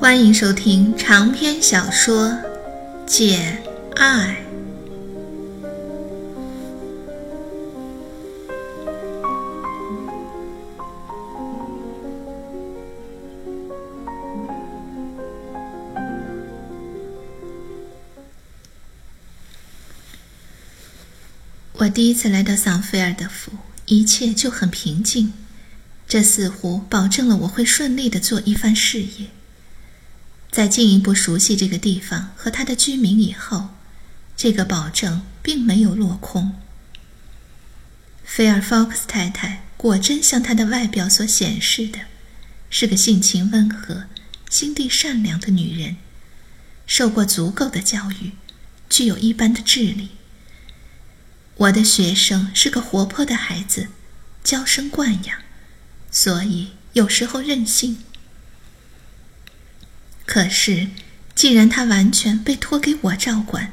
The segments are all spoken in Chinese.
欢迎收听长篇小说《简爱》。我第一次来到桑菲尔德府，一切就很平静，这似乎保证了我会顺利的做一番事业。在进一步熟悉这个地方和它的居民以后，这个保证并没有落空。菲尔·福克斯太太果真像她的外表所显示的，是个性情温和、心地善良的女人，受过足够的教育，具有一般的智力。我的学生是个活泼的孩子，娇生惯养，所以有时候任性。可是，既然他完全被托给我照管，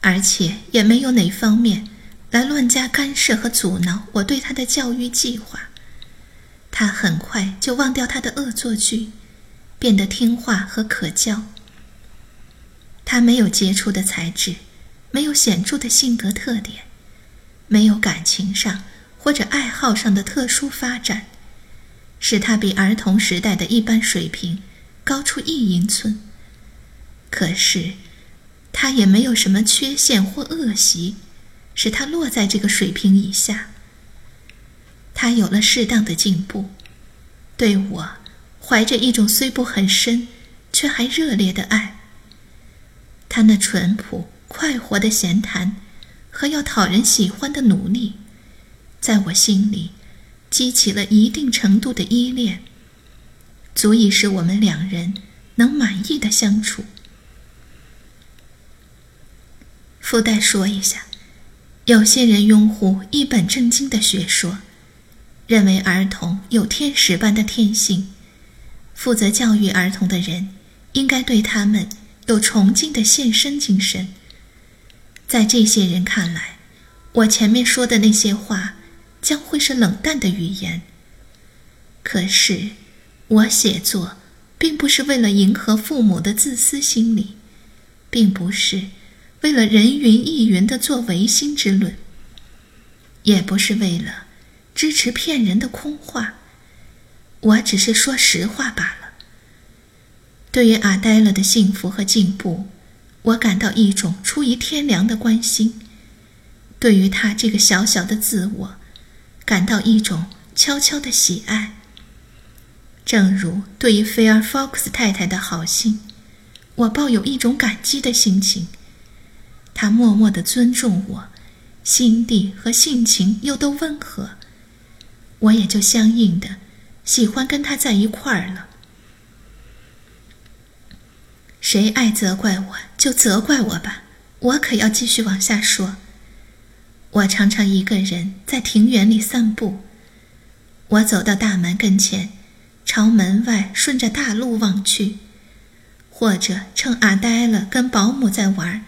而且也没有哪方面来乱加干涉和阻挠我对他的教育计划，他很快就忘掉他的恶作剧，变得听话和可教。他没有杰出的才智，没有显著的性格特点。没有感情上或者爱好上的特殊发展，使他比儿童时代的一般水平高出一英寸。可是，他也没有什么缺陷或恶习，使他落在这个水平以下。他有了适当的进步，对我怀着一种虽不很深，却还热烈的爱。他那淳朴快活的闲谈。和要讨人喜欢的努力，在我心里激起了一定程度的依恋，足以使我们两人能满意的相处。附带说一下，有些人拥护一本正经的学说，认为儿童有天使般的天性，负责教育儿童的人应该对他们有崇敬的献身精神。在这些人看来，我前面说的那些话将会是冷淡的语言。可是，我写作并不是为了迎合父母的自私心理，并不是为了人云亦云的做唯心之论，也不是为了支持骗人的空话。我只是说实话罢了。对于阿黛勒的幸福和进步。我感到一种出于天良的关心，对于他这个小小的自我，感到一种悄悄的喜爱。正如对于菲尔·福克斯太太的好心，我抱有一种感激的心情。他默默的尊重我，心地和性情又都温和，我也就相应的喜欢跟他在一块儿了。谁爱责怪我就责怪我吧，我可要继续往下说。我常常一个人在庭园里散步。我走到大门跟前，朝门外顺着大路望去，或者趁阿呆了跟保姆在玩，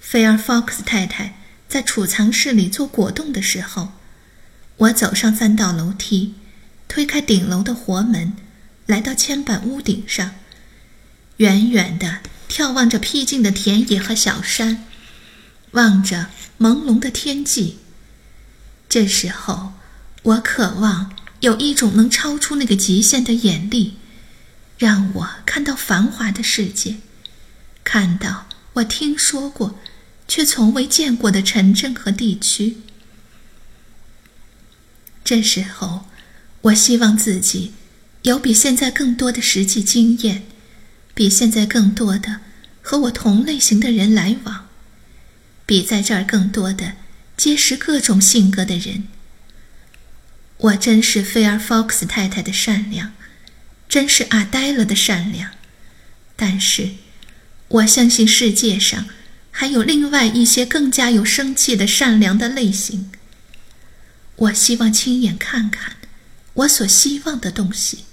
菲尔·福克斯太太在储藏室里做果冻的时候，我走上三道楼梯，推开顶楼的活门，来到铅板屋顶上。远远地眺望着僻静的田野和小山，望着朦胧的天际。这时候，我渴望有一种能超出那个极限的眼力，让我看到繁华的世界，看到我听说过却从未见过的城镇和地区。这时候，我希望自己有比现在更多的实际经验。比现在更多的和我同类型的人来往，比在这儿更多的结识各种性格的人。我真是菲尔·福克斯太太的善良，真是阿黛勒的善良，但是我相信世界上还有另外一些更加有生气的善良的类型。我希望亲眼看看我所希望的东西。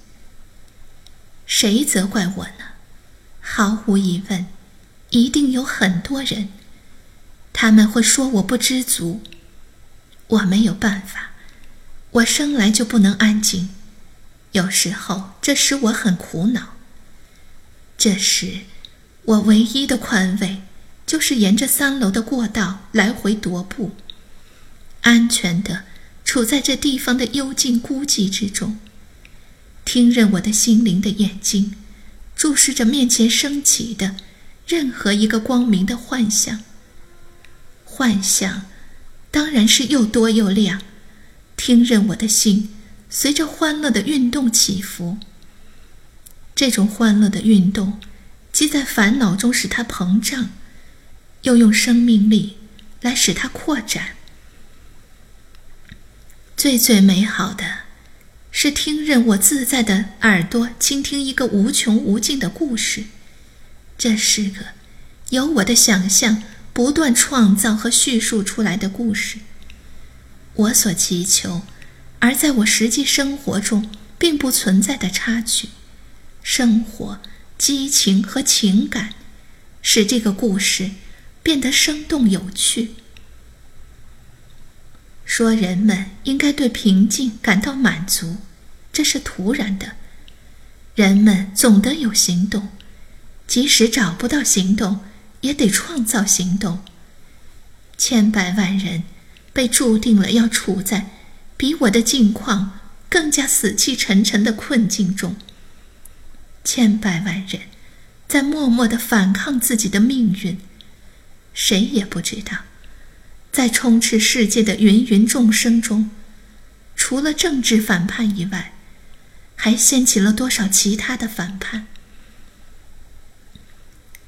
谁责怪我呢？毫无疑问，一定有很多人，他们会说我不知足。我没有办法，我生来就不能安静，有时候这使我很苦恼。这时，我唯一的宽慰，就是沿着三楼的过道来回踱步，安全的处在这地方的幽静孤寂之中，听任我的心灵的眼睛注视着面前升起的任何一个光明的幻象。幻象，当然是又多又亮。听任我的心随着欢乐的运动起伏。这种欢乐的运动，既在烦恼中使它膨胀，又用生命力来使它扩展。最最美好的，是听任我自在的耳朵倾听一个无穷无尽的故事。这是个由我的想象不断创造和叙述出来的故事。我所祈求，而在我实际生活中并不存在的差距，生活、激情和情感，使这个故事变得生动有趣。说人们应该对平静感到满足，这是突然的。人们总得有行动，即使找不到行动，也得创造行动。千百万人。被注定了要处在比我的境况更加死气沉沉的困境中。千百万人在默默的反抗自己的命运，谁也不知道，在充斥世界的芸芸众生中，除了政治反叛以外，还掀起了多少其他的反叛。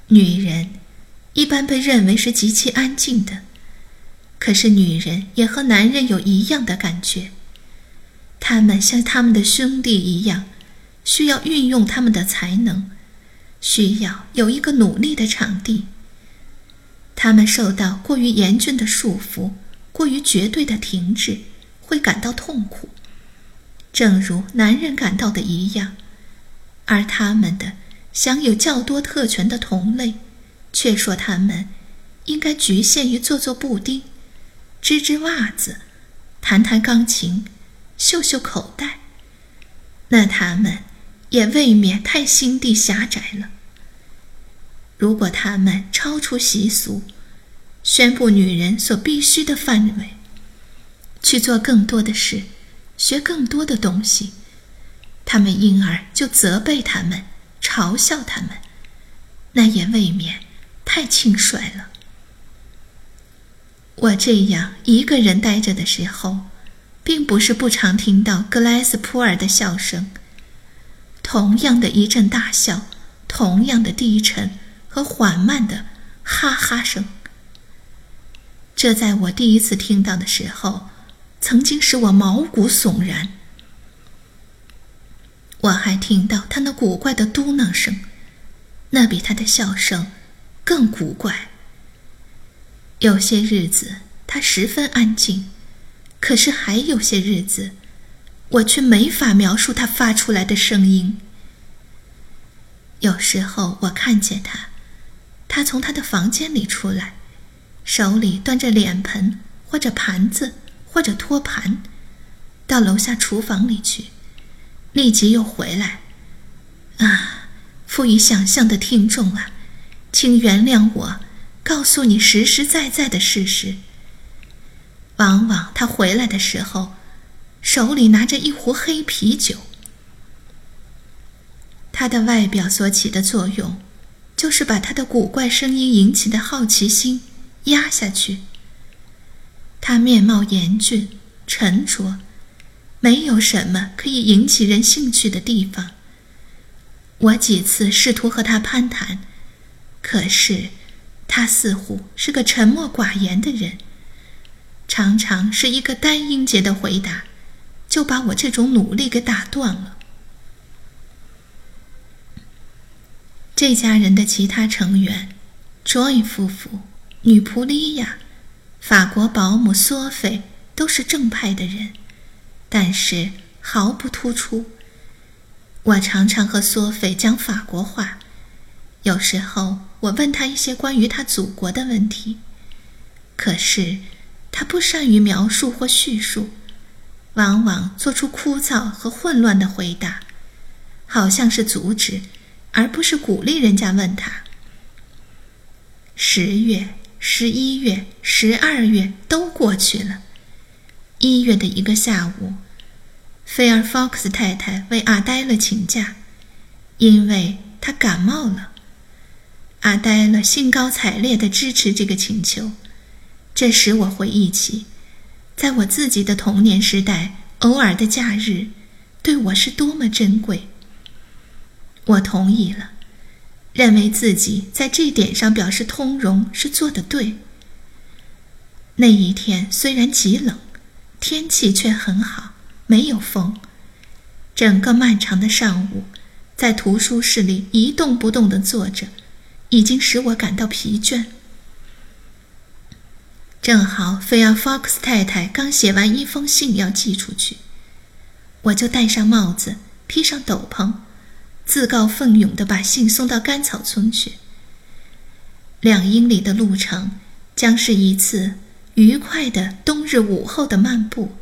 女人一般被认为是极其安静的。可是，女人也和男人有一样的感觉，他们像他们的兄弟一样，需要运用他们的才能，需要有一个努力的场地。他们受到过于严峻的束缚，过于绝对的停滞，会感到痛苦，正如男人感到的一样。而他们的享有较多特权的同类，却说他们应该局限于做做布丁。织织袜子，弹弹钢琴，绣绣口袋，那他们也未免太心地狭窄了。如果他们超出习俗，宣布女人所必须的范围，去做更多的事，学更多的东西，他们因而就责备他们，嘲笑他们，那也未免太轻率了。我这样一个人呆着的时候，并不是不常听到格莱斯普尔的笑声。同样的一阵大笑，同样的低沉和缓慢的哈哈声。这在我第一次听到的时候，曾经使我毛骨悚然。我还听到他那古怪的嘟囔声，那比他的笑声更古怪。有些日子，他十分安静；可是还有些日子，我却没法描述他发出来的声音。有时候，我看见他，他从他的房间里出来，手里端着脸盆或者盘子或者托盘，到楼下厨房里去，立即又回来。啊，富于想象的听众啊，请原谅我。告诉你实实在在的事实。往往他回来的时候，手里拿着一壶黑啤酒。他的外表所起的作用，就是把他的古怪声音引起的好奇心压下去。他面貌严峻、沉着，没有什么可以引起人兴趣的地方。我几次试图和他攀谈，可是。他似乎是个沉默寡言的人，常常是一个单音节的回答，就把我这种努力给打断了。这家人的其他成员，Joy 夫妇、女仆莉亚、法国保姆索菲都是正派的人，但是毫不突出。我常常和索菲讲法国话，有时候。我问他一些关于他祖国的问题，可是他不善于描述或叙述，往往做出枯燥和混乱的回答，好像是阻止，而不是鼓励人家问他。十月、十一月、十二月都过去了。一月的一个下午，菲尔·福克斯太太为阿呆勒请假，因为她感冒了。阿黛勒兴高采烈地支持这个请求，这使我回忆起，在我自己的童年时代，偶尔的假日对我是多么珍贵。我同意了，认为自己在这点上表示通融是做得对。那一天虽然极冷，天气却很好，没有风。整个漫长的上午，在图书室里一动不动地坐着。已经使我感到疲倦。正好菲尔·福克斯太太刚写完一封信要寄出去，我就戴上帽子，披上斗篷，自告奋勇地把信送到甘草村去。两英里的路程将是一次愉快的冬日午后的漫步。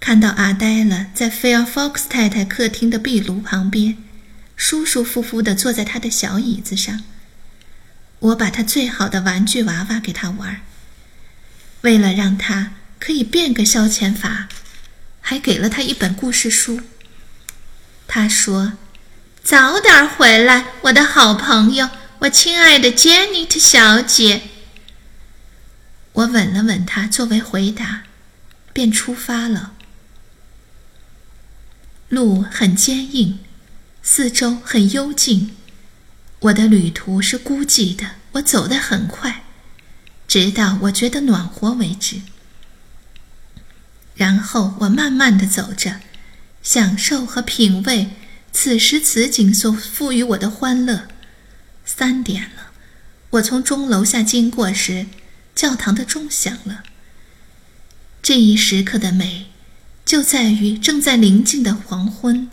看到阿黛勒在菲尔·福克斯太太客厅的壁炉旁边。舒舒服服地坐在他的小椅子上。我把他最好的玩具娃娃给他玩。为了让他可以变个消遣法，还给了他一本故事书。他说：“早点回来，我的好朋友，我亲爱的 Janet 小姐。”我吻了吻他作为回答，便出发了。路很坚硬。四周很幽静，我的旅途是孤寂的。我走得很快，直到我觉得暖和为止。然后我慢慢的走着，享受和品味此时此景所赋予我的欢乐。三点了，我从钟楼下经过时，教堂的钟响了。这一时刻的美，就在于正在临近的黄昏，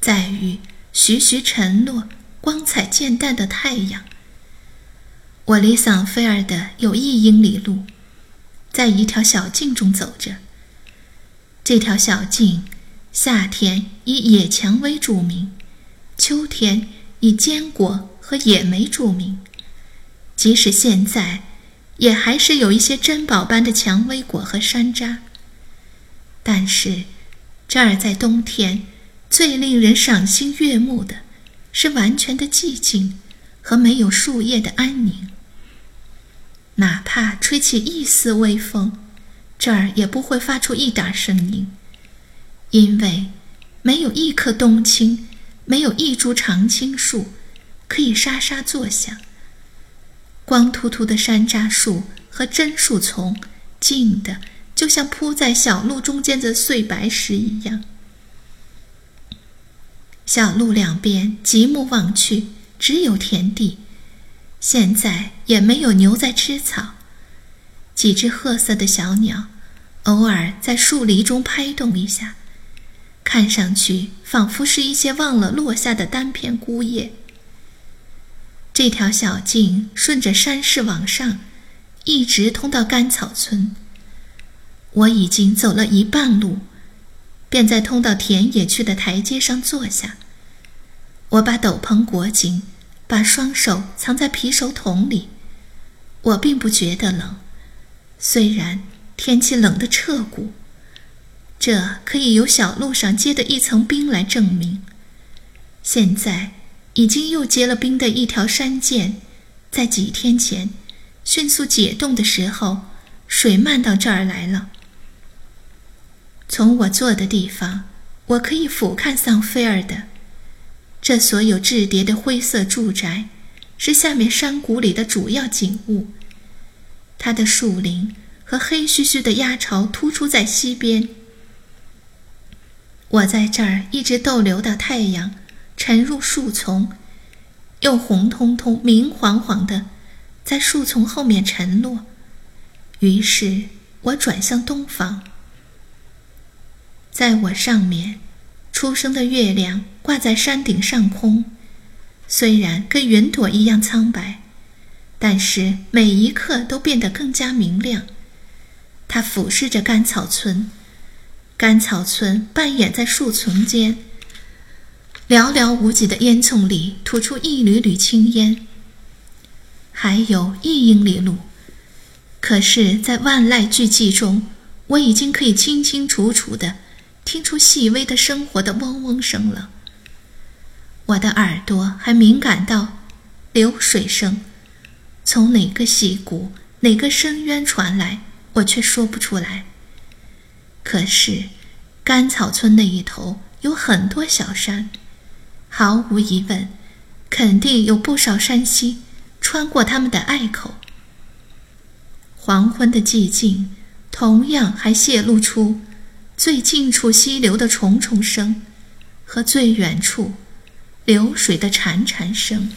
在于。徐徐沉落，光彩渐淡的太阳。我离桑菲尔德有一英里路，在一条小径中走着。这条小径，夏天以野蔷薇著名，秋天以坚果和野莓著名。即使现在，也还是有一些珍宝般的蔷薇果和山楂。但是，这儿在冬天。最令人赏心悦目的，是完全的寂静和没有树叶的安宁。哪怕吹起一丝微风，这儿也不会发出一点声音，因为没有一棵冬青，没有一株常青树，可以沙沙作响。光秃秃的山楂树和榛树丛，静的就像铺在小路中间的碎白石一样。小路两边，极目望去，只有田地。现在也没有牛在吃草。几只褐色的小鸟，偶尔在树篱中拍动一下，看上去仿佛是一些忘了落下的单片孤叶。这条小径顺着山势往上，一直通到甘草村。我已经走了一半路。便在通到田野去的台阶上坐下。我把斗篷裹紧，把双手藏在皮手桶里。我并不觉得冷，虽然天气冷得彻骨。这可以由小路上结的一层冰来证明。现在已经又结了冰的一条山涧，在几天前迅速解冻的时候，水漫到这儿来了。从我坐的地方，我可以俯瞰桑菲尔的。这所有质叠的灰色住宅，是下面山谷里的主要景物。它的树林和黑黢黢的鸭巢突出在西边。我在这儿一直逗留到太阳沉入树丛，又红彤彤、明晃晃的在树丛后面沉落。于是我转向东方。在我上面，初升的月亮挂在山顶上空，虽然跟云朵一样苍白，但是每一刻都变得更加明亮。它俯视着甘草村，甘草村扮演在树丛间，寥寥无几的烟囱里吐出一缕缕青烟，还有一英里路。可是，在万籁俱寂中，我已经可以清清楚楚的听出细微的生活的嗡嗡声了。我的耳朵还敏感到流水声，从哪个溪谷、哪个深渊传来，我却说不出来。可是，甘草村那一头有很多小山，毫无疑问，肯定有不少山溪穿过他们的隘口。黄昏的寂静，同样还泄露出最近处溪流的虫虫声，和最远处流水的潺潺声。